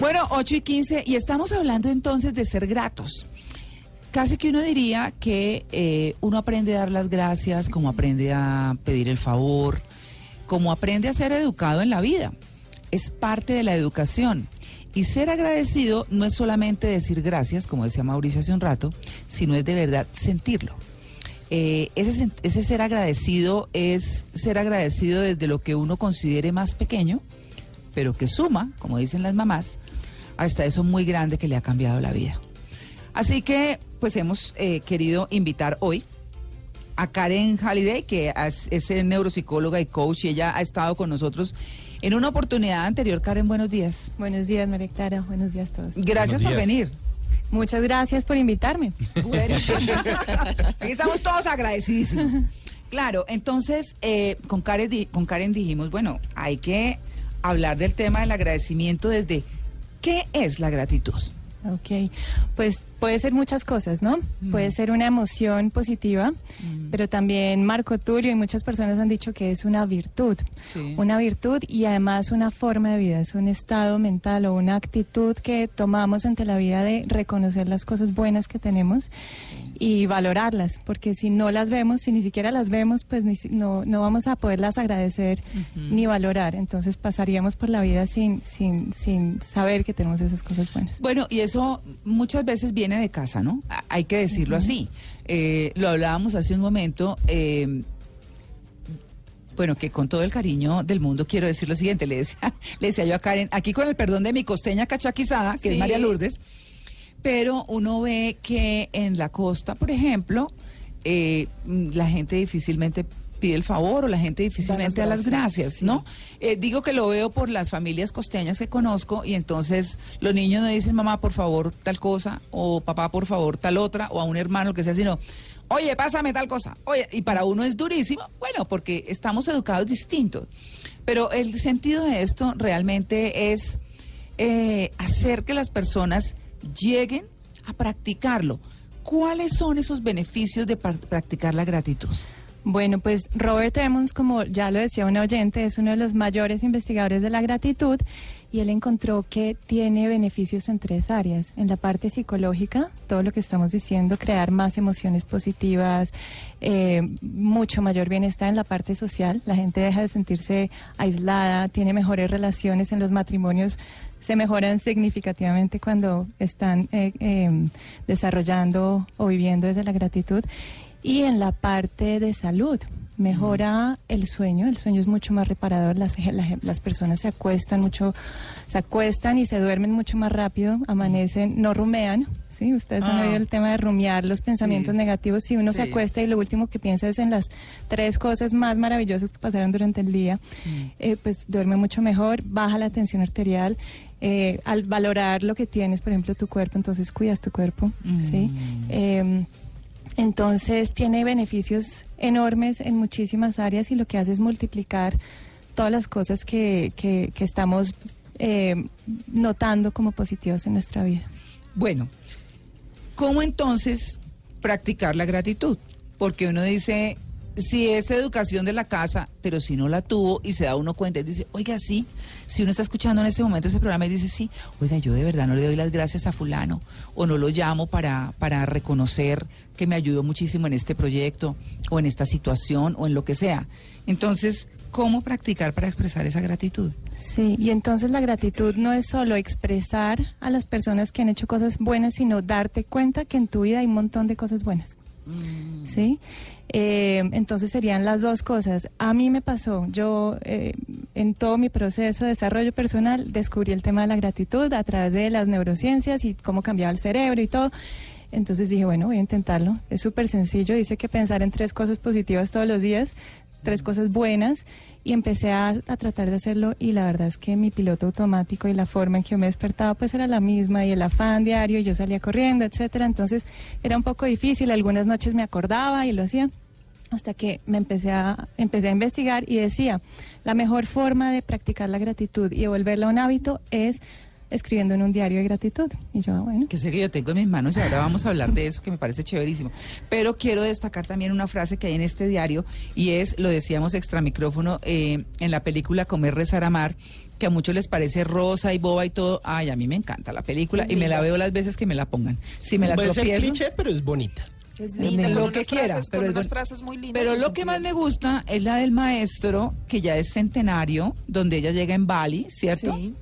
Bueno, 8 y 15, y estamos hablando entonces de ser gratos. Casi que uno diría que eh, uno aprende a dar las gracias, como aprende a pedir el favor, como aprende a ser educado en la vida. Es parte de la educación. Y ser agradecido no es solamente decir gracias, como decía Mauricio hace un rato, sino es de verdad sentirlo. Eh, ese, ese ser agradecido es ser agradecido desde lo que uno considere más pequeño, pero que suma, como dicen las mamás, hasta eso muy grande que le ha cambiado la vida. Así que, pues hemos eh, querido invitar hoy a Karen Halliday, que es, es neuropsicóloga y coach, y ella ha estado con nosotros en una oportunidad anterior. Karen, buenos días. Buenos días, María Clara. Buenos días a todos. Gracias por venir. Muchas gracias por invitarme. Bueno, aquí estamos todos agradecidísimos. Claro, entonces eh, con, Karen, con Karen dijimos, bueno, hay que hablar del tema del agradecimiento desde qué es la gratitud. Ok, pues puede ser muchas cosas, ¿no? Puede ser una emoción positiva, pero también Marco Tulio y muchas personas han dicho que es una virtud. Sí. Una virtud y además una forma de vida, es un estado mental o una actitud que tomamos ante la vida de reconocer las cosas buenas que tenemos y valorarlas, porque si no las vemos, si ni siquiera las vemos, pues ni no, no vamos a poderlas agradecer ni valorar. Entonces pasaríamos por la vida sin, sin, sin saber que tenemos esas cosas buenas. Bueno, y eso muchas veces viene de casa, ¿no? Hay que decirlo así. Eh, lo hablábamos hace un momento. eh, bueno, que con todo el cariño del mundo quiero decir lo siguiente. Le decía, le decía yo a Karen, aquí con el perdón de mi costeña cachaquizada, que Sí. es María Lourdes, pero uno ve que en la costa, por ejemplo, eh, la gente difícilmente pide el favor o la gente difícilmente da las gracias. ¿no? Eh, digo que lo veo por las familias costeñas que conozco y entonces los niños no dicen mamá por favor tal cosa o papá por favor tal otra o a un hermano que sea sino oye pásame tal cosa oye y para uno es durísimo bueno porque estamos educados distintos pero el sentido de esto realmente es eh, hacer que las personas lleguen a practicarlo ¿cuáles son esos beneficios de practicar la gratitud? Bueno, pues Robert Emmons, como ya lo decía una oyente, es uno de los mayores investigadores de la gratitud y él encontró que tiene beneficios en tres áreas. En la parte psicológica, todo lo que estamos diciendo, crear más emociones positivas, eh, mucho mayor bienestar en la parte social. La gente deja de sentirse aislada, tiene mejores relaciones en los matrimonios se mejoran significativamente cuando están eh, eh, desarrollando o viviendo desde la gratitud. Y en la parte de salud, mejora el sueño, el sueño es mucho más reparador, las, la- las personas se acuestan mucho, se acuestan y se duermen mucho más rápido, amanecen, no rumean. Sí, ustedes han Ah. oído el tema de rumiar los pensamientos Sí. negativos. Si uno se acuesta y lo último que piensa es en las tres cosas más maravillosas que pasaron durante el día, eh, pues duerme mucho mejor, baja la tensión arterial. Eh, al valorar lo que tienes, por ejemplo, tu cuerpo, entonces cuidas tu cuerpo, ¿sí? Eh, entonces tiene beneficios enormes en muchísimas áreas y lo que hace es multiplicar todas las cosas que, que, que estamos eh, notando como positivas en nuestra vida. Bueno, ¿cómo entonces practicar la gratitud? Porque uno dice, si es educación de la casa, pero si no la tuvo y se da uno cuenta y dice, oiga, sí, si uno está escuchando en este momento ese programa y dice, sí, oiga, yo de verdad no le doy las gracias a fulano o no lo llamo para, para reconocer que me ayudó muchísimo en este proyecto o en esta situación o en lo que sea. Entonces, ¿cómo practicar para expresar esa gratitud? Sí, y entonces la gratitud no es solo expresar a las personas que han hecho cosas buenas, sino darte cuenta que en tu vida hay un montón de cosas buenas. ¿Sí? Eh, entonces serían las dos cosas. A mí me pasó, yo eh, en todo mi proceso de desarrollo personal descubrí el tema de la gratitud a través de las neurociencias y cómo cambiaba el cerebro y todo. Entonces dije, bueno, voy a intentarlo. Es súper sencillo. Dice que pensar en tres cosas positivas todos los días, tres cosas buenas, y empecé a, a tratar de hacerlo. Y la verdad es que mi piloto automático y la forma en que yo me despertaba, pues era la misma, y el afán diario, y yo salía corriendo, etcétera. Entonces era un poco difícil. Algunas noches me acordaba y lo hacía hasta que me empecé a, empecé a investigar y decía, la mejor forma de practicar la gratitud y de volverla un hábito es escribiendo en un diario de gratitud. Y yo, ah, bueno. Que sé que yo tengo en mis manos y ahora vamos a hablar de eso que me parece chéverísimo. Pero quiero destacar también una frase que hay en este diario y es, lo decíamos extra micrófono, eh, en la película Comer, Rezar, Amar, que a muchos les parece rosa y boba y todo. Ay, a mí me encanta la película y me la veo las veces que me la pongan. Si me la Puede ser cliché, pero es bonita. Es linda, lo que quiera, pero unas frases muy lindas. Pero lo que más me gusta es la del maestro, que ya es centenario, donde ella llega en Bali, ¿cierto? Sí.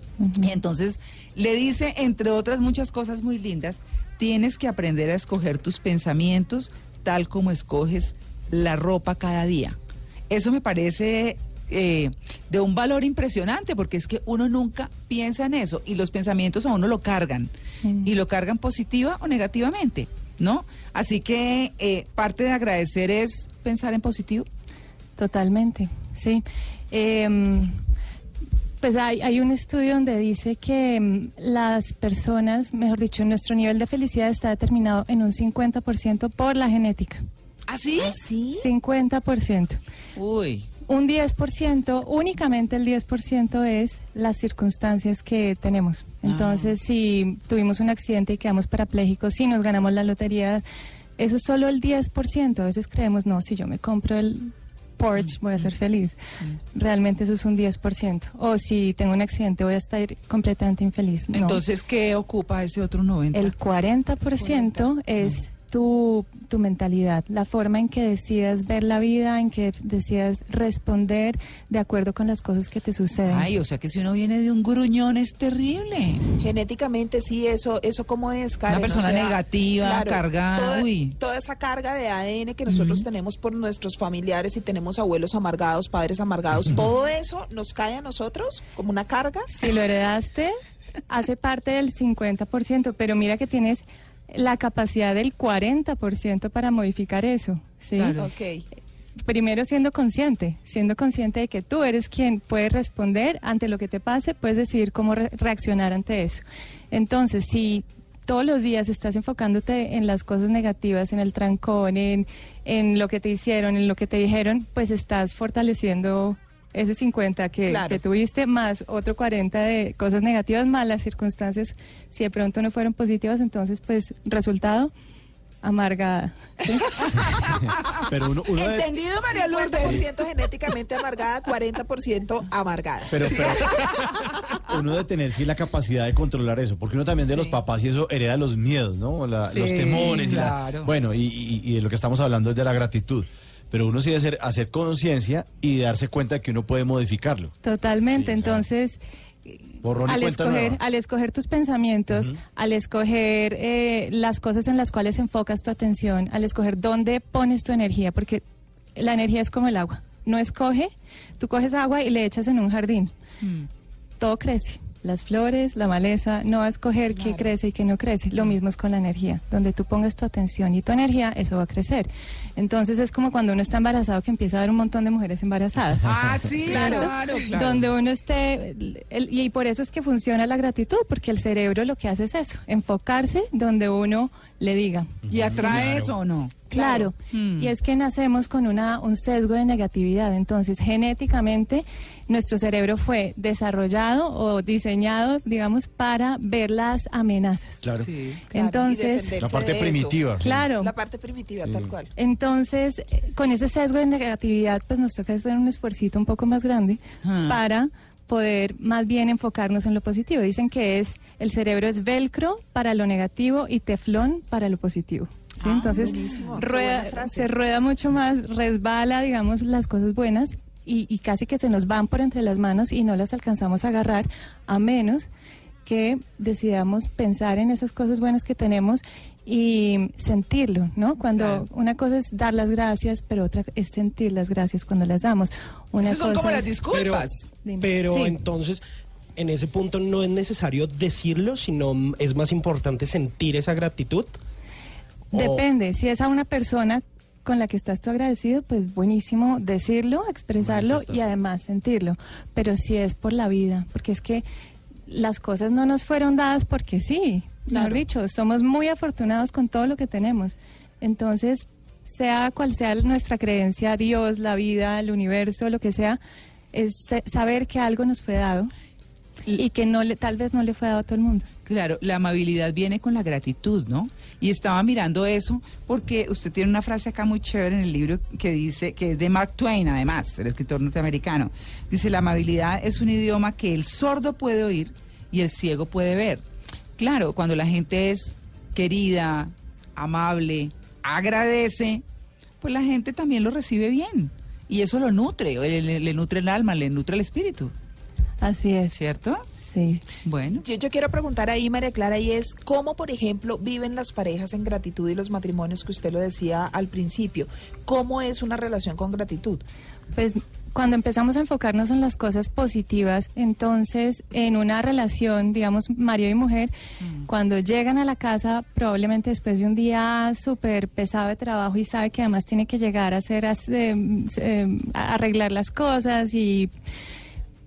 Y entonces le dice, entre otras muchas cosas muy lindas, tienes que aprender a escoger tus pensamientos tal como escoges la ropa cada día. Eso me parece eh, de un valor impresionante, porque es que uno nunca piensa en eso y los pensamientos a uno lo cargan, Mm. y lo cargan positiva o negativamente, ¿no? Así que eh, parte de agradecer es pensar en positivo. Totalmente, sí. Em, pues hay, hay un estudio donde dice que em, las personas, mejor dicho, nuestro nivel de felicidad está determinado en un 50% por la genética. ¿Así? ¿Ah, sí? 50%. Uy. Un 10%, únicamente el 10% es las circunstancias que tenemos. Entonces, si tuvimos un accidente y quedamos parapléjicos, si nos ganamos la lotería, eso es solo el 10%. A veces creemos, no, si yo me compro el Porsche voy a ser feliz. Realmente eso es un 10%. O si tengo un accidente voy a estar completamente infeliz. No. Entonces, ¿qué ocupa ese otro 90? El 40% es tu, tu mentalidad, la forma en que decidas ver la vida, en que decidas responder de acuerdo con las cosas que te suceden. Ay, o sea que si uno viene de un gruñón es terrible. Genéticamente sí, eso, eso como es, Karen. persona negativa, cargada, Toda, uy. toda esa carga de ADN que nosotros tenemos por nuestros familiares y tenemos abuelos amargados, padres amargados, todo eso nos cae a nosotros como una carga. Si lo heredaste, hace parte del 50%, pero mira que tienes la capacidad del 40% para modificar eso. ¿sí? Claro. Ok. primero siendo consciente, siendo consciente de que tú eres quien puede responder ante lo que te pase, puedes decidir cómo re- reaccionar ante eso. Entonces, si todos los días estás enfocándote en las cosas negativas, en el trancón, en, en lo que te hicieron, en lo que te dijeron, pues estás fortaleciendo ese 50 que, Claro. que tuviste, más otro 40 de cosas negativas, más las circunstancias, si de pronto no fueron positivas, entonces pues resultado, amargada. Pero uno, uno de- ¿Entendido, María Lourdes? 50% genéticamente amargada, 40% amargada. Pero, pero uno de tener sí la capacidad de controlar eso, porque uno también de los papás y eso hereda los miedos, ¿no? La- Sí, los temores y la- claro. bueno, y, y- y de lo que estamos hablando es de la gratitud. Pero uno sí debe hacer, hacer conciencia y darse cuenta de que uno puede modificarlo. Totalmente, Sí, entonces Borrón al escoger, nueva. al escoger tus pensamientos, al escoger eh, las cosas en las cuales enfocas tu atención, al escoger dónde pones tu energía, porque la energía es como el agua. No escoge, tú coges agua y le echas en un jardín. Mm. Todo crece. Las flores, la maleza, no va a escoger qué crece y qué no crece. Lo mismo es con la energía. Donde tú pongas tu atención y tu energía, eso va a crecer. Entonces es como cuando uno está embarazado que empieza a haber un montón de mujeres embarazadas. Ah, sí, Claro. claro, claro. Donde uno esté, el- y por eso es que funciona la gratitud, porque el cerebro lo que hace es eso, enfocarse donde uno le diga. ¿Y atrae Claro. eso o no? Claro, Mm. y es que nacemos con una, un sesgo de negatividad, entonces genéticamente nuestro cerebro fue desarrollado o diseñado, digamos, para ver las amenazas. Claro. Sí. Claro, y Entonces, La parte primitiva. claro. La parte primitiva, tal cual. Entonces, eh, con ese sesgo de negatividad, pues nos toca hacer un esfuercito un poco más grande Ah. para poder más bien enfocarnos en lo positivo. Dicen que es el cerebro es velcro para lo negativo y teflón para lo positivo. ¿Sí? Ah, Entonces, rueda- se rueda mucho más, resbala, digamos, las cosas buenas y, y casi que se nos van por entre las manos y no las alcanzamos a agarrar, a menos que decidamos pensar en esas cosas buenas que tenemos y sentirlo, ¿no? Cuando Claro. una cosa es dar las gracias, pero otra es sentir las gracias cuando las damos. Una Esas son cosa como las disculpas. Pero Sí. entonces, en ese punto no es necesario decirlo, sino es más importante sentir esa gratitud. Depende, si es a una persona con la que estás tú agradecido, pues buenísimo decirlo, expresarlo y además sentirlo. Pero si es por la vida, porque es que las cosas no nos fueron dadas porque sí. Mejor Claro. dicho, somos muy afortunados con todo lo que tenemos. Entonces, sea cual sea nuestra creencia, Dios, la vida, el universo, lo que sea, es sa- saber que algo nos fue dado y que no le, tal vez no le fue dado a todo el mundo. Claro, la amabilidad viene con la gratitud, ¿no? Y estaba mirando eso porque usted tiene una frase acá muy chévere en el libro que dice, que es de Mark Twain, además, el escritor norteamericano. Dice, la amabilidad es un idioma que el sordo puede oír y el ciego puede ver. Claro, cuando la gente es querida, amable, agradece, pues la gente también lo recibe bien. Y eso lo nutre, le, nutre el alma, le nutre el espíritu, Así es. ¿cierto? Sí. Bueno. Yo, yo quiero preguntar ahí, María Clara, y es cómo, por ejemplo, viven las parejas en gratitud y los matrimonios que usted lo decía al principio. ¿Cómo es una relación con gratitud? Pues cuando empezamos a enfocarnos en las cosas positivas, entonces en una relación, digamos, marido y mujer, cuando llegan a la casa, probablemente después de un día súper pesado de trabajo y sabe que además tiene que llegar a hacer, eh, eh, a arreglar las cosas y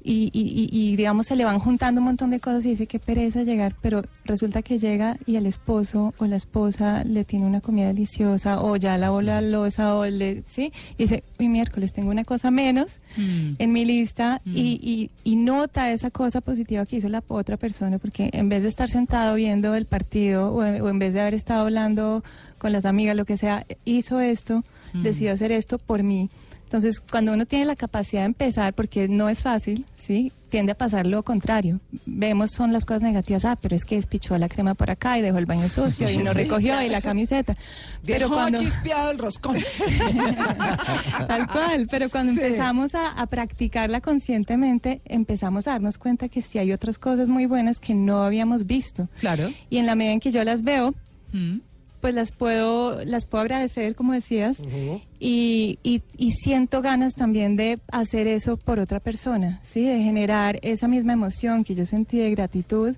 y, y- y- digamos se le van juntando un montón de cosas y dice que pereza llegar, pero resulta que llega y el esposo o la esposa le tiene una comida deliciosa o ya lavó la losa o le, ¿sí? Y dice, uy, miércoles tengo una cosa menos Mm. en mi lista y, y- y nota esa cosa positiva que hizo la otra persona, porque en vez de estar sentado viendo el partido o, o en vez de haber estado hablando con las amigas, lo que sea, hizo esto, decidió hacer esto por mí. Entonces, cuando uno tiene la capacidad de empezar, porque no es fácil, ¿sí? Tiende a pasar lo contrario. Vemos son las cosas negativas, ah, pero es que despichó la crema por acá y dejó el baño sucio y no recogió y la camiseta. Pero Dejó cuando... chispeado el roscón. Tal cual, pero cuando Sí. empezamos a, a practicarla conscientemente, empezamos a darnos cuenta que sí hay otras cosas muy buenas que no habíamos visto. Claro. Y en la medida en que yo las veo, Mm. Pues las puedo, las puedo agradecer, como decías, y, y- y siento ganas también de hacer eso por otra persona, ¿sí? De generar esa misma emoción que yo sentí de gratitud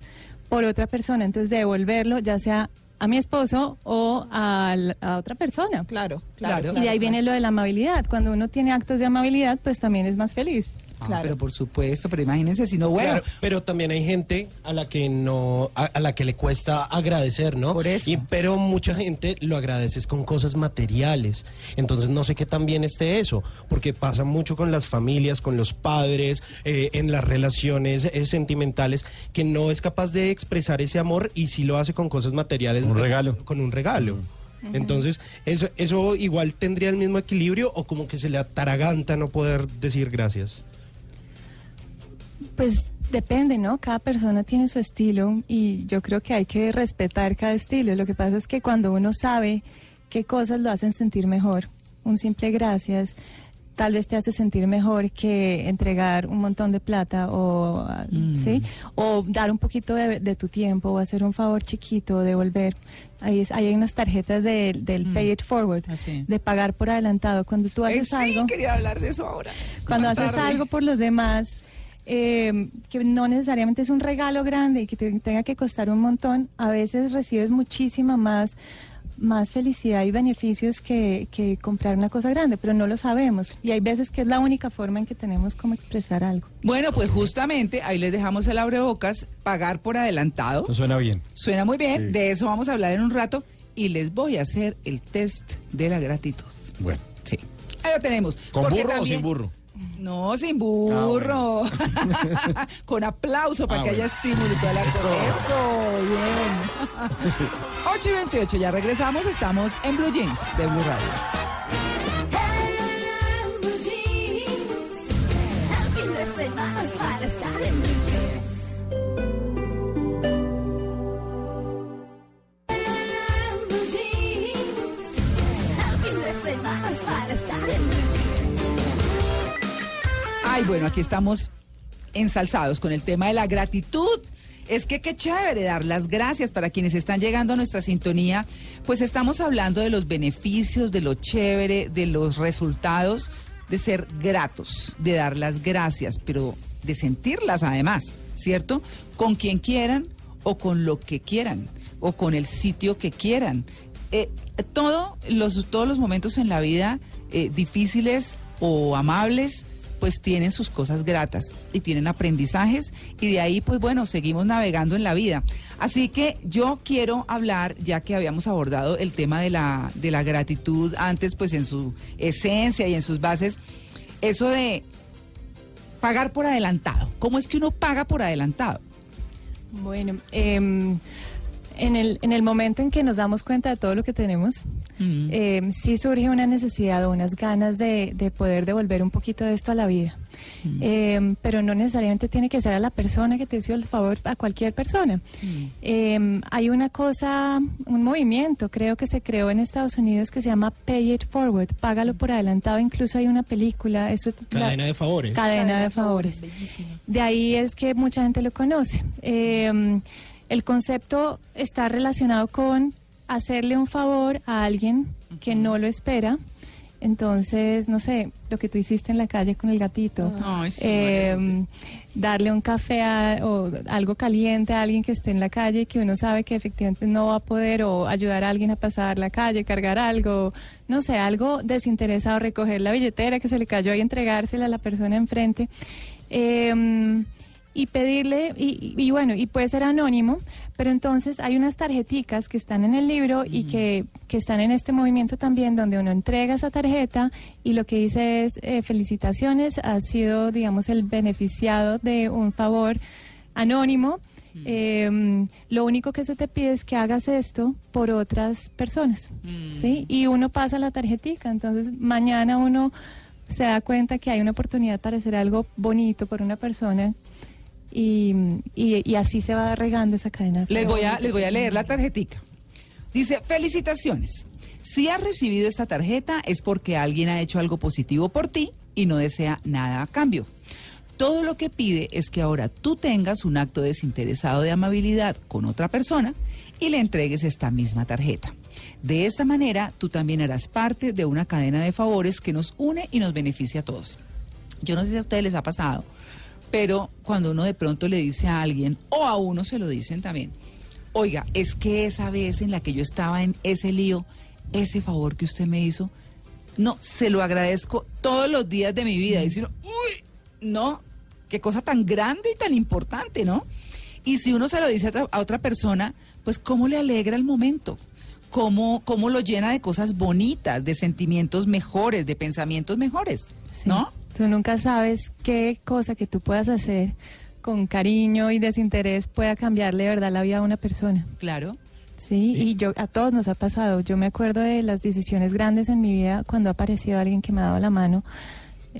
por otra persona, entonces de devolverlo, ya sea a mi esposo o al- a otra persona. Claro, claro, claro. Y de ahí viene lo de la amabilidad. Cuando uno tiene actos de amabilidad, pues también es más feliz. Ah, Claro. Pero por supuesto, pero imagínense si no, bueno. Claro, pero también hay gente a la que no, a, a la que le cuesta agradecer, ¿no? Por eso. Y, pero mucha gente lo agradeces con cosas materiales. Entonces no sé qué tan bien esté eso, porque pasa mucho con las familias, con los padres, eh, en las relaciones eh, sentimentales, que no es capaz de expresar ese amor y sí lo hace con cosas materiales. Un de- regalo. Con un regalo. Entonces, eso, eso igual tendría el mismo equilibrio o como que se le ataraganta no poder decir gracias. Pues depende, ¿no? Cada persona tiene su estilo y yo creo que hay que respetar cada estilo. Lo que pasa es que cuando uno sabe qué cosas lo hacen sentir mejor, un simple gracias, tal vez te hace sentir mejor que entregar un montón de plata o, ah, ¿sí? o dar un poquito de, de tu tiempo o hacer un favor chiquito, devolver. Ahí, es- ahí hay unas tarjetas de- del Pay It Forward, Así. de pagar por adelantado. Cuando tú Eh, haces sí, algo... quería hablar de eso ahora. Cuando haces tarde. algo por los demás, eh, que no necesariamente es un regalo grande y que te tenga que costar un montón, a veces recibes muchísima más, más felicidad y beneficios que, que comprar una cosa grande, pero no lo sabemos. Y hay veces que es la única forma en que tenemos como expresar algo. Bueno, pues justamente ahí les dejamos el abrebocas, pagar por adelantado. Esto suena bien. Suena muy bien, Sí. de eso vamos a hablar en un rato y les voy a hacer el test de la gratitud. Bueno. Sí. Ahí lo tenemos. ¿Con burro o también- sin burro? No, sin burro. Con aplauso para Ah, que bueno. haya estímulo y toda la cosa. Eso, bien. 8 y 28, ya regresamos. Estamos en Blue Jeans de Blue Radio. Bueno, aquí estamos ensalzados con el tema de la gratitud. Es que qué chévere dar las gracias para quienes están llegando a nuestra sintonía. Pues estamos hablando de los beneficios, de lo chévere, de los resultados de ser gratos, de dar las gracias, pero de sentirlas además, ¿cierto? Con quien quieran o con lo que quieran o con el sitio que quieran. Eh, los, todos los momentos en la vida eh, difíciles o amables pues tienen sus cosas gratas y tienen aprendizajes y de ahí pues bueno, seguimos navegando en la vida. Así que yo quiero hablar, ya que habíamos abordado el tema de la, de la gratitud antes pues en su esencia y en sus bases, eso de pagar por adelantado. ¿Cómo es que uno paga por adelantado? Bueno, em, en, el, en el momento en que nos damos cuenta de todo lo que tenemos, Mm. em, sí surge una necesidad o unas ganas de, de poder devolver un poquito de esto a la vida. Em, pero no necesariamente tiene que ser a la persona que te hizo el favor, a cualquier persona. Em, hay una cosa, un movimiento, creo que se creó en Estados Unidos que se llama Pay It Forward, págalo por adelantado. Incluso hay una película, eso, Cadena de favores. Cadena de favores. Bellísimo. De ahí es que mucha gente lo conoce. El concepto está relacionado con hacerle un favor a alguien que no lo espera. Entonces, no sé, lo que tú hiciste en la calle con el gatito. Ay, sí, Eh, darle un café a- o algo caliente a alguien que esté en la calle que uno sabe que efectivamente no va a poder o ayudar a alguien a pasar la calle, cargar algo, no sé, algo desinteresado, recoger la billetera que se le cayó y entregársela a la persona enfrente. Eh, y pedirle, y, y- bueno, y puede ser anónimo, pero entonces hay unas tarjeticas que están en el libro y que, que están en este movimiento también, donde uno entrega esa tarjeta y lo que dice es, eh, felicitaciones, has sido, digamos, el beneficiado de un favor anónimo. Eh, lo único que se te pide es que hagas esto por otras personas, ¿sí? Y uno pasa la tarjetica, entonces mañana uno se da cuenta que hay una oportunidad para hacer algo bonito por una persona y, y- y así se va regando esa cadena. Les voy a, les voy a leer la tarjetica. Dice, felicitaciones. Si has recibido esta tarjeta es porque alguien ha hecho algo positivo por ti y no desea nada a cambio. Todo lo que pide es que ahora tú tengas un acto desinteresado de amabilidad con otra persona y le entregues esta misma tarjeta. De esta manera, tú también harás parte de una cadena de favores que nos une y nos beneficia a todos. Yo no sé si a ustedes les ha pasado, pero cuando uno de pronto le dice a alguien, o a uno se lo dicen también, oiga, es que esa vez en la que yo estaba en ese lío, ese favor que usted me hizo, no, se lo agradezco todos los días de mi vida. Y si uno, uy, no, qué cosa tan grande y tan importante, ¿no? Y si uno se lo dice a otra, persona, pues cómo le alegra el momento, cómo, cómo lo llena de cosas bonitas, de sentimientos mejores, de pensamientos mejores, Sí. ¿no? Tú nunca sabes qué cosa que tú puedas hacer con cariño y desinterés pueda cambiarle de verdad la vida a una persona. Claro. Sí, y yo a todos nos ha pasado. Yo me acuerdo de las decisiones grandes en mi vida cuando ha aparecido alguien que me ha dado la mano.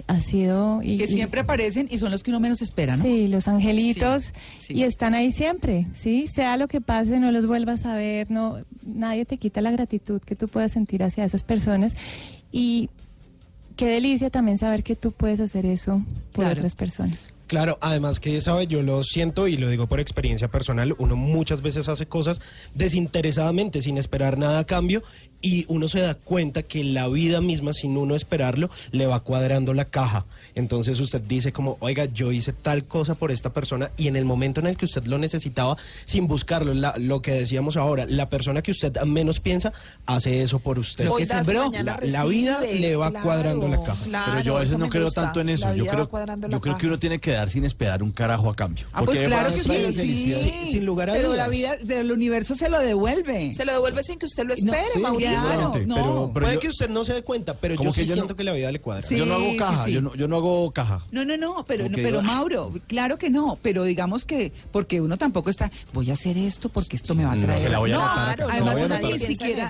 Ha sido y, que y- siempre aparecen y son los que uno menos espera, ¿no? Sí, los angelitos Sí, sí. y están ahí siempre, ¿sí? Sea lo que pase, no los vuelvas a ver, no nadie te quita la gratitud que tú puedas sentir hacia esas personas y qué delicia también saber que tú puedes hacer eso por Claro. otras personas. Claro, además que, ¿sabe? Yo lo siento y lo digo por experiencia personal, uno muchas veces hace cosas desinteresadamente, sin esperar nada a cambio, y uno se da cuenta que la vida misma, sin uno esperarlo, le va cuadrando la caja. Entonces usted dice como, oiga, yo hice tal cosa por esta persona, y en el momento en el que usted lo necesitaba, sin buscarlo, la- lo que decíamos ahora, la persona que usted menos piensa, hace eso por usted. Lo que Hoy das y sembró. mañana La- la vida le va claro, cuadrando la caja. claro, Pero yo a veces no creo gusta. tanto en eso. Yo creo, yo creo que uno tiene que dar sin esperar un carajo a cambio. Ah, pues Porque claro que sí, felicidad. sí. Sin- lugar a Pero dudas. la vida del universo se lo devuelve. Se lo devuelve sin que usted lo No, espere, sí, Mauricio. Claro. Exactamente, no. pero- pero Puede yo- que usted no se dé cuenta, pero yo sí no- siento que la vida le cuadra. Sí. yo no hago caja, sí. Yo, no, yo no hago caja. No, no, no, pero, pero "Ah". Mauro, claro que no, pero digamos que, porque uno tampoco está, voy a hacer esto porque esto me va a No, traer. se la voy a No, anotar acá, se la además siquiera,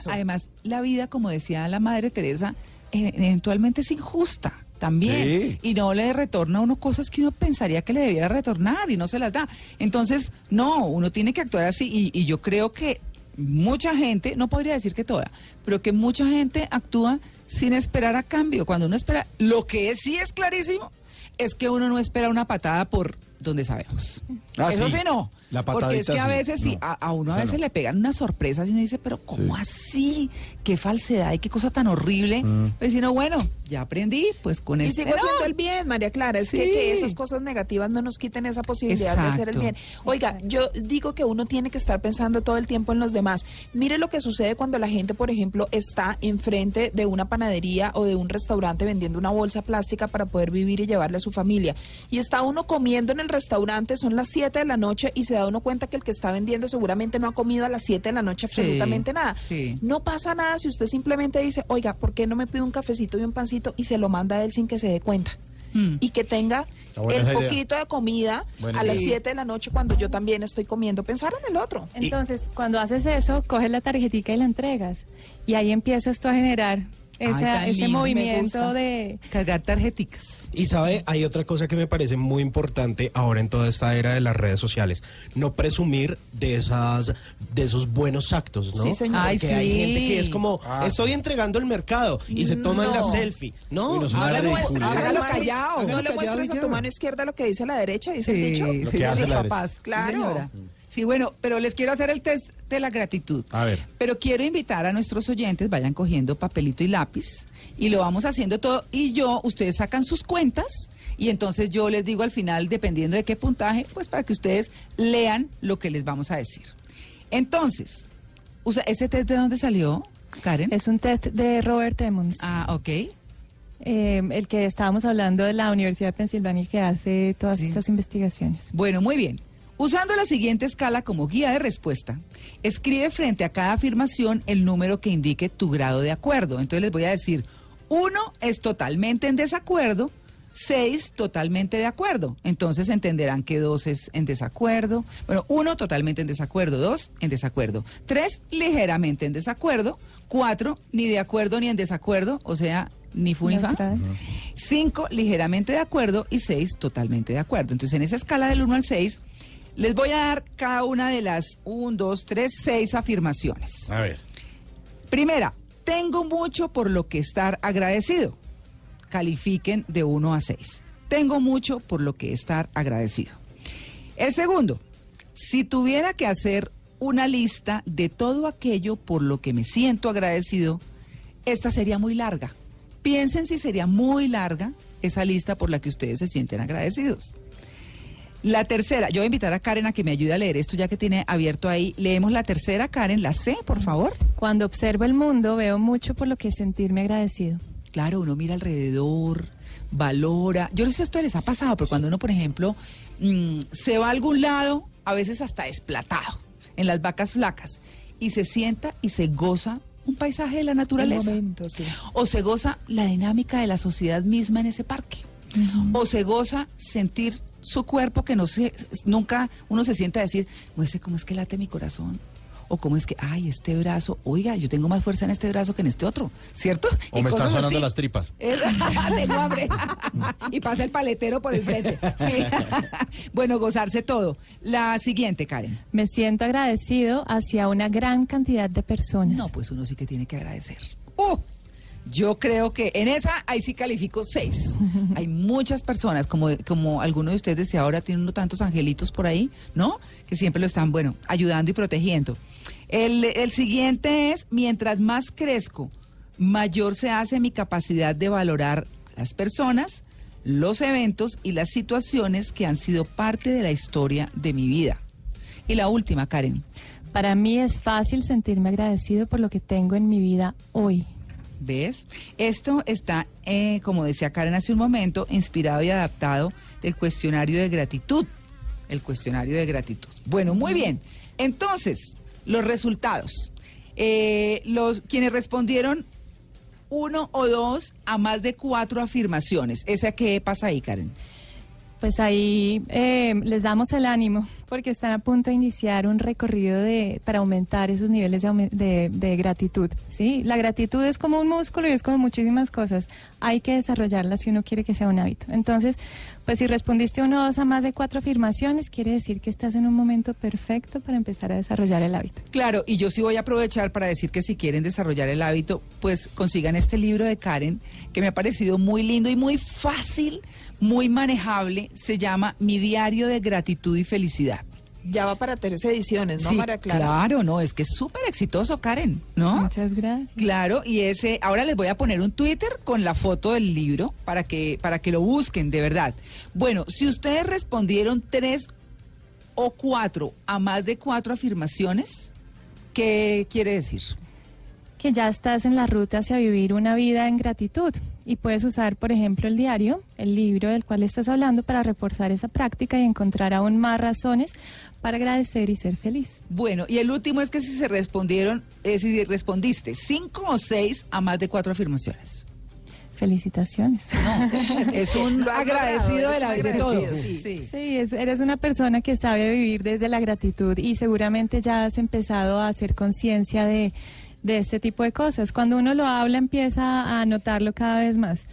la vida, como decía la madre Teresa, eh, eventualmente es injusta también Sí. y no le retorna a uno cosas que uno pensaría que le debiera retornar y no se las da. Entonces, no, uno tiene que actuar así y, y yo creo que mucha gente, no podría decir que toda, pero que mucha gente actúa sin esperar a cambio. Cuando uno espera, lo que sí es clarísimo es que uno no espera una patada por donde sabemos. Ah, Eso sí, sí. no. La Porque es patadita que a veces sí, No. a, a uno a veces no. le pegan unas sorpresas y uno dice, pero ¿cómo Sí. así? Qué falsedad y qué cosa tan horrible. Mm. Pues si no, bueno, ya aprendí, pues con Y este sigo no. haciendo el bien, María Clara. Es que, Sí. que esas cosas negativas no nos quiten esa posibilidad de hacer el bien. Oiga, yo digo que uno tiene que estar pensando todo el tiempo en los demás. Mire lo que sucede cuando la gente, por ejemplo, está enfrente de una panadería o de un restaurante vendiendo una bolsa plástica para poder vivir y llevarle a su familia. Y está uno comiendo en el restaurante, son las 7 de la noche y se da uno cuenta que el que está vendiendo seguramente no ha comido a las 7 de la noche Sí, absolutamente nada. sí. No pasa nada si usted simplemente dice, oiga, ¿por qué no me pide un cafecito y un pancito y se lo manda a él sin que se dé cuenta? Mm. y que tenga el idea. poquito de comida a las idea. 7 de la noche cuando yo también estoy comiendo, pensar en el otro. Entonces, cuando haces eso, coges la tarjetica y la entregas. Y ahí empiezas tú a generar esa- ese lindo, movimiento de... Cargar tarjeticas. Y sabe, hay otra cosa que me parece muy importante ahora en toda esta era de las redes sociales, no presumir de esas de esos buenos actos, ¿no? Sí, señor. Ay, Porque hay gente que es como, Ah, estoy entregando el mercado y se toman la No. selfie. No, Uy, no, es una hágalo, callado. No le muestres a tu mano izquierda lo que dice la derecha, dice el dicho. Lo que hace sí, la papás. derecha. Claro. Sí, bueno, pero les quiero hacer el test de la gratitud. A ver. Pero quiero invitar a nuestros oyentes, vayan cogiendo papelito y lápiz y lo vamos haciendo todo. Y yo, ustedes sacan sus cuentas y entonces yo les digo al final, dependiendo de qué puntaje, pues para que ustedes lean lo que les vamos a decir. Entonces, ¿ese test de dónde salió, Karen? Es un test de Robert Emmons, Ah, ok. eh, el que estábamos hablando de la Universidad de Pensilvania que hace todas Sí. estas investigaciones. Bueno, muy bien. Usando la siguiente escala como guía de respuesta, escribe frente a cada afirmación el número que indique tu grado de acuerdo. Entonces les voy a decir, uno es totalmente en desacuerdo, seis totalmente de acuerdo. Entonces entenderán que dos es en desacuerdo. Bueno, uno totalmente en desacuerdo, dos en desacuerdo, tres ligeramente en desacuerdo, cuatro ni de acuerdo ni en desacuerdo, o sea, ni fu ni fa. Neutral. Cinco, ligeramente de acuerdo y seis, totalmente de acuerdo. Entonces, en esa escala del 1 al 6, les voy a dar cada una de las 1, 2, 3, 6 afirmaciones. A ver. Primera, tengo mucho por lo que estar agradecido. Califiquen de 1 a 6. Tengo mucho por lo que estar agradecido. El segundo, si tuviera que hacer una lista de todo aquello por lo que me siento agradecido, esta sería muy larga. Piensen si sería muy larga esa lista por la que ustedes se sienten agradecidos. La tercera, yo voy a invitar a Karen a que me ayude a leer esto ya que tiene abierto ahí. Leemos la tercera, Karen, la C, por favor. Cuando observo el mundo, veo mucho por lo que sentirme agradecido. Claro, uno mira alrededor, valora. Yo no sé si a ustedes les ha pasado, pero cuando uno, por ejemplo, mm, se va a algún lado, a veces hasta desplatado, en las vacas flacas, y se sienta y se goza un paisaje de la naturaleza. momento, sí. O se goza la dinámica de la sociedad misma en ese parque. O se goza sentir su cuerpo que no se, nunca uno se sienta a decir, muestre cómo es que late mi corazón. O cómo es que, ay, este brazo, oiga, yo tengo más fuerza en este brazo que en este otro, ¿cierto? O Y me están sonando así. las tripas. Tengo hambre. y pasa el paletero por el frente. Sí. bueno, gozarse todo. La siguiente, Karen. Me siento agradecido hacia una gran cantidad de personas. No, pues uno sí que tiene que agradecer. ¡Uh! Yo creo que en esa ahí sí califico seis. Hay muchas personas, como, como alguno de ustedes decía ahora, tienen uno tantos angelitos por ahí, ¿no? Que siempre lo están, bueno, ayudando y protegiendo. El, el siguiente es, mientras más crezco, mayor se hace mi capacidad de valorar las personas, los eventos y las situaciones que han sido parte de la historia de mi vida. Y la última, Karen. Para mí es fácil sentirme agradecido por lo que tengo en mi vida hoy. ¿Ves? Esto está, eh, como decía Karen hace un momento, inspirado y adaptado del cuestionario de gratitud. El cuestionario de gratitud. Bueno, muy bien. Entonces, los resultados. Eh, los quienes respondieron uno o dos a más de cuatro afirmaciones. ¿Esa qué pasa ahí, Karen? Pues ahí eh, les damos el ánimo porque están a punto de iniciar un recorrido de, para aumentar esos niveles de, gratitud. ¿sí? La gratitud es como un músculo y es como muchísimas cosas. Hay que desarrollarla si uno quiere que sea un hábito. Entonces, pues si respondiste uno o dos a más de cuatro afirmaciones, quiere decir que estás en un momento perfecto para empezar a desarrollar el hábito. Claro, y yo sí voy a aprovechar para decir que si quieren desarrollar el hábito, pues consigan este libro de Karen, que me ha parecido muy lindo y muy fácil, muy manejable. Se llama Mi Diario de Gratitud y Felicidad. Ya va para tres ediciones, ¿no, Sí, María Clara? Claro, no, es que es súper exitoso, Karen, ¿no? Muchas gracias. Claro, y ese, ahora les voy a poner un Twitter con la foto del libro para que, para que lo busquen, de verdad. Bueno, si ustedes respondieron tres o cuatro a más de cuatro afirmaciones, ¿qué quiere decir? que ya estás en la ruta hacia vivir una vida en gratitud y puedes usar, por ejemplo, el diario, el libro del cual estás hablando para reforzar esa práctica y encontrar aún más razones para agradecer y ser feliz. Bueno, y el último es que si se respondieron, eh, si respondiste cinco o seis a más de cuatro afirmaciones. Felicitaciones. No, es un agradecido de, la, de todo. sí. Sí, es- eres una persona que sabe vivir desde la gratitud y seguramente ya has empezado a hacer conciencia de, de este tipo de cosas. Cuando uno lo habla empieza a notarlo cada vez más.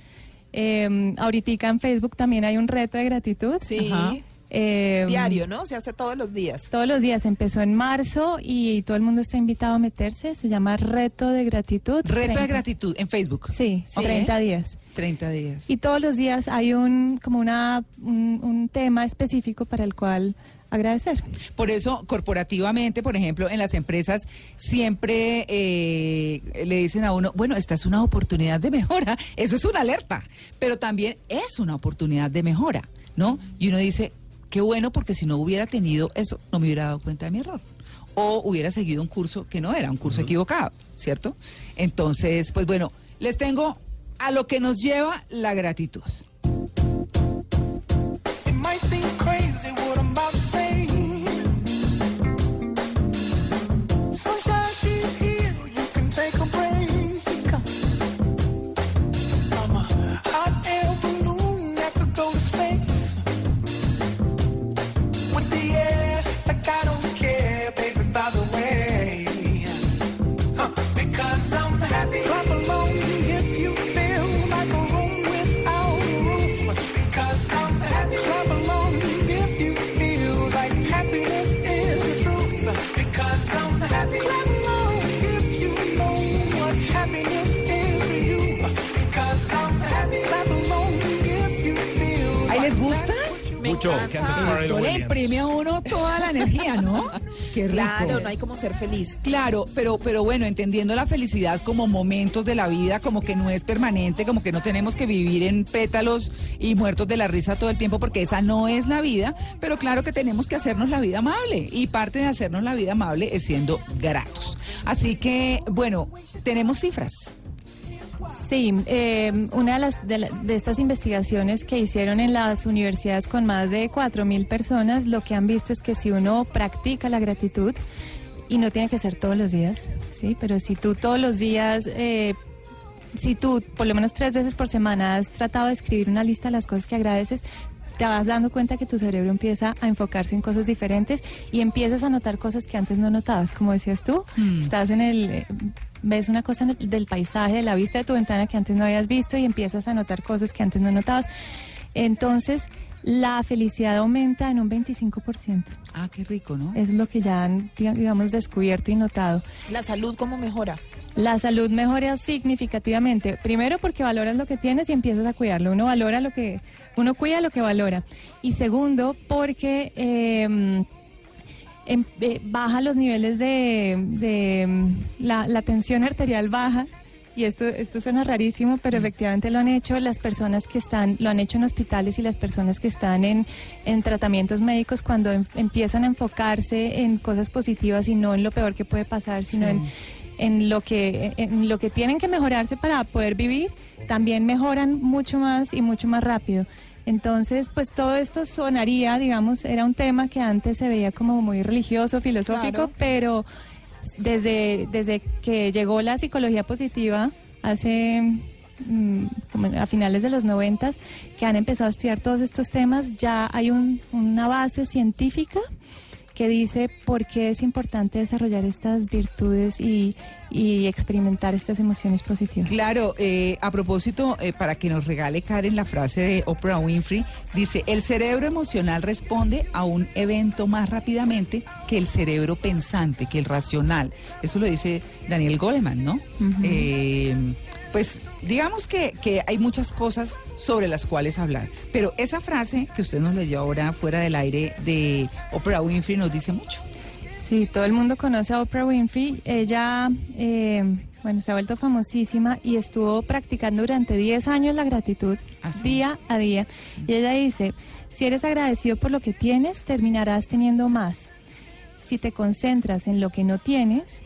Eh, ahorita en Facebook también hay un reto de gratitud. Sí. Ajá. Eh, Diario, ¿no? Se hace todos los días. Todos los días empezó en marzo y todo el mundo está invitado a meterse. Se llama Reto de Gratitud. Reto de 30. gratitud en Facebook. Sí, Sí. 30 días. 30 días. Y todos los días hay un como una un, un tema específico para el cual agradecer. Por eso, corporativamente, por ejemplo, en las empresas siempre eh, le dicen a uno, bueno, esta es una oportunidad de mejora, eso es una alerta, pero también es una oportunidad de mejora, ¿no? Y uno dice, qué bueno, porque si no hubiera tenido eso, no me hubiera dado cuenta de mi error. O hubiera seguido un curso que no era, un curso equivocado, ¿cierto? Entonces, pues bueno, les tengo a lo que nos lleva la gratitud. Claro, no hay como ser feliz. Claro, pero, pero bueno, entendiendo la felicidad como momentos de la vida, como que no es permanente, como que no tenemos que vivir en pétalos y muertos de la risa todo el tiempo, porque esa no es la vida, pero claro que tenemos que hacernos la vida amable y parte de hacernos la vida amable es siendo gratos. Así que, bueno, tenemos cifras. Sí, eh, una de, las, de, la- de estas investigaciones que hicieron en las universidades con más de 4.000 personas, lo que han visto es que si uno practica la gratitud, y no tiene que ser todos los días, ¿sí? pero si tú todos los días, eh, si tú por lo menos tres veces por semana has tratado de escribir una lista de las cosas que agradeces, te vas dando cuenta que tu cerebro empieza a enfocarse en cosas diferentes y empiezas a notar cosas que antes no notabas, como decías tú, estás en el... ves una cosa del paisaje, de la vista de tu ventana que antes no habías visto y empiezas a notar cosas que antes no notabas. Entonces, la felicidad aumenta en un 25%. Ah, qué rico, ¿no? Es lo que ya han, diga- digamos, descubierto y notado. La salud, ¿cómo mejora? La salud mejora significativamente. Primero porque valoras lo que tienes y empiezas a cuidarlo. Uno valora lo que, uno cuida lo que valora. Y segundo porque eh, em- eh, baja los niveles de, de, mm, la, la tensión arterial baja. Y esto, esto suena rarísimo, pero efectivamente lo han hecho las personas que están, lo han hecho en hospitales y las personas que están en, en tratamientos médicos cuando em- empiezan a enfocarse en cosas positivas y no en lo peor que puede pasar, sino Sí. en, en lo que en lo que tienen que mejorarse para poder vivir, también mejoran mucho más y mucho más rápido. Entonces, pues todo esto sonaría, digamos, era un tema que antes se veía como muy religioso, filosófico, Claro. pero desde, desde que llegó la psicología positiva hace mm, a finales de los noventas, que han empezado a estudiar todos estos temas, ya hay un- una base científica que dice por qué es importante desarrollar estas virtudes y, y experimentar estas emociones positivas. Claro, eh, a propósito, eh, para que nos regale Karen la frase de Oprah Winfrey, dice, el cerebro emocional responde a un evento más rápidamente que el cerebro pensante, que el racional. Eso lo dice Daniel Goleman, ¿no? Eh, pues digamos que, que hay muchas cosas sobre las cuales hablar, pero esa frase que usted nos leyó ahora fuera del aire de Oprah Winfrey nos dice mucho. Sí, todo el mundo conoce a Oprah Winfrey. Ella, eh, bueno, se ha vuelto famosísima y estuvo practicando durante 10 años la gratitud, Ah, día a día. Y ella dice, si eres agradecido por lo que tienes, terminarás teniendo más. Si te concentras en lo que no tienes,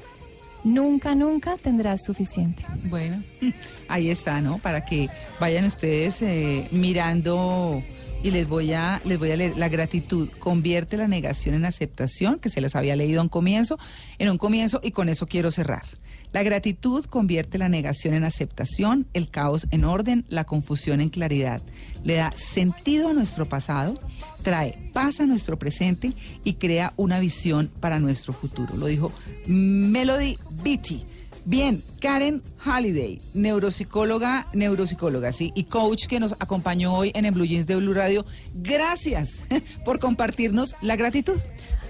nunca, nunca tendrás suficiente. Bueno, ahí está, ¿no? Para que vayan ustedes eh, mirando y les voy a les voy a leer la gratitud convierte la negación en aceptación, que se las había leído un comienzo, en un comienzo y con eso quiero cerrar. La gratitud convierte la negación en aceptación, el caos en orden, la confusión en claridad. Le da sentido a nuestro pasado, trae paz a nuestro presente y crea una visión para nuestro futuro. Lo dijo Melody Beatty. Bien, Karen Halliday, neuropsicóloga, neuropsicóloga, sí, y coach que nos acompañó hoy en el Blue Jeans de Blue Radio. Gracias por compartirnos la gratitud.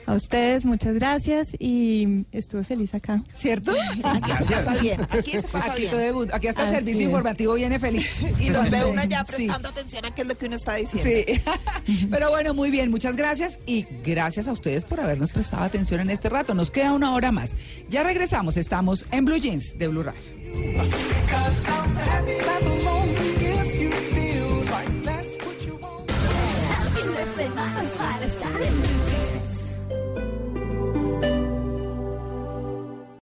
A ustedes, muchas gracias y estuve feliz acá. ¿Cierto? Aquí se pasa bien, aquí se pasa Aquí, bien. todo el mundo- aquí hasta el servicio es. informativo viene feliz. Y nos ve una ya Sí. prestando atención a qué es lo que uno está diciendo. Sí. Pero bueno, muy bien, muchas gracias y gracias a ustedes por habernos prestado atención en este rato. Nos queda una hora más. Ya regresamos, estamos en Blue Jeans de Blue Radio.